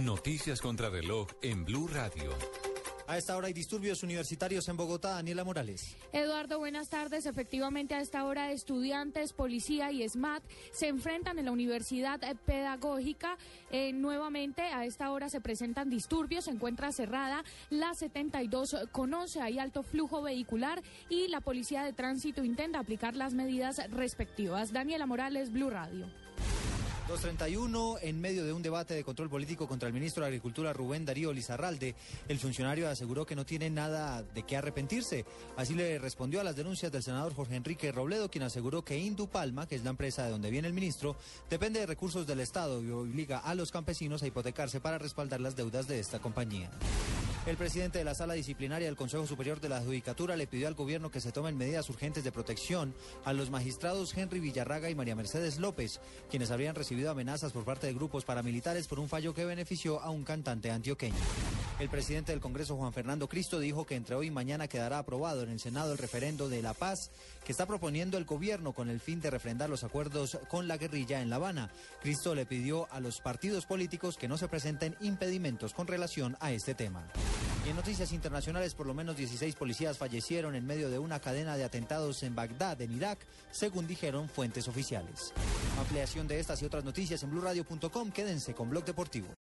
Noticias contra reloj en Blue Radio. A esta hora hay disturbios universitarios en Bogotá. Daniela Morales. Eduardo, buenas tardes. Efectivamente, a esta hora estudiantes, policía y SMAT se enfrentan en la Universidad Pedagógica. Eh, nuevamente, a esta hora se presentan disturbios. Se encuentra cerrada la 72 con 11. Hay alto flujo vehicular y la Policía de Tránsito intenta aplicar las medidas respectivas. Daniela Morales, Blue Radio. 231, en medio de un debate de control político contra el ministro de Agricultura Rubén Darío Lizarralde, el funcionario aseguró que no tiene nada de qué arrepentirse. Así le respondió a las denuncias del senador Jorge Enrique Robledo, quien aseguró que Indupalma, que es la empresa de donde viene el ministro, depende de recursos del Estado y obliga a los campesinos a hipotecarse para respaldar las deudas de esta compañía. El presidente de la Sala Disciplinaria del Consejo Superior de la Judicatura le pidió al gobierno que se tomen medidas urgentes de protección a los magistrados Henry Villarraga y María Mercedes López, quienes habrían recibido amenazas por parte de grupos paramilitares por un fallo que benefició a un cantante antioqueño. El presidente del Congreso, Juan Fernando Cristo, dijo que entre hoy y mañana quedará aprobado en el Senado el referendo de la paz que está proponiendo el gobierno con el fin de refrendar los acuerdos con la guerrilla en La Habana. Cristo le pidió a los partidos políticos que no se presenten impedimentos con relación a este tema. Y en noticias internacionales, por lo menos 16 policías fallecieron en medio de una cadena de atentados en Bagdad, en Irak, según dijeron fuentes oficiales. Ampliación de estas y otras noticias en blurradio.com. Quédense con Blog Deportivo.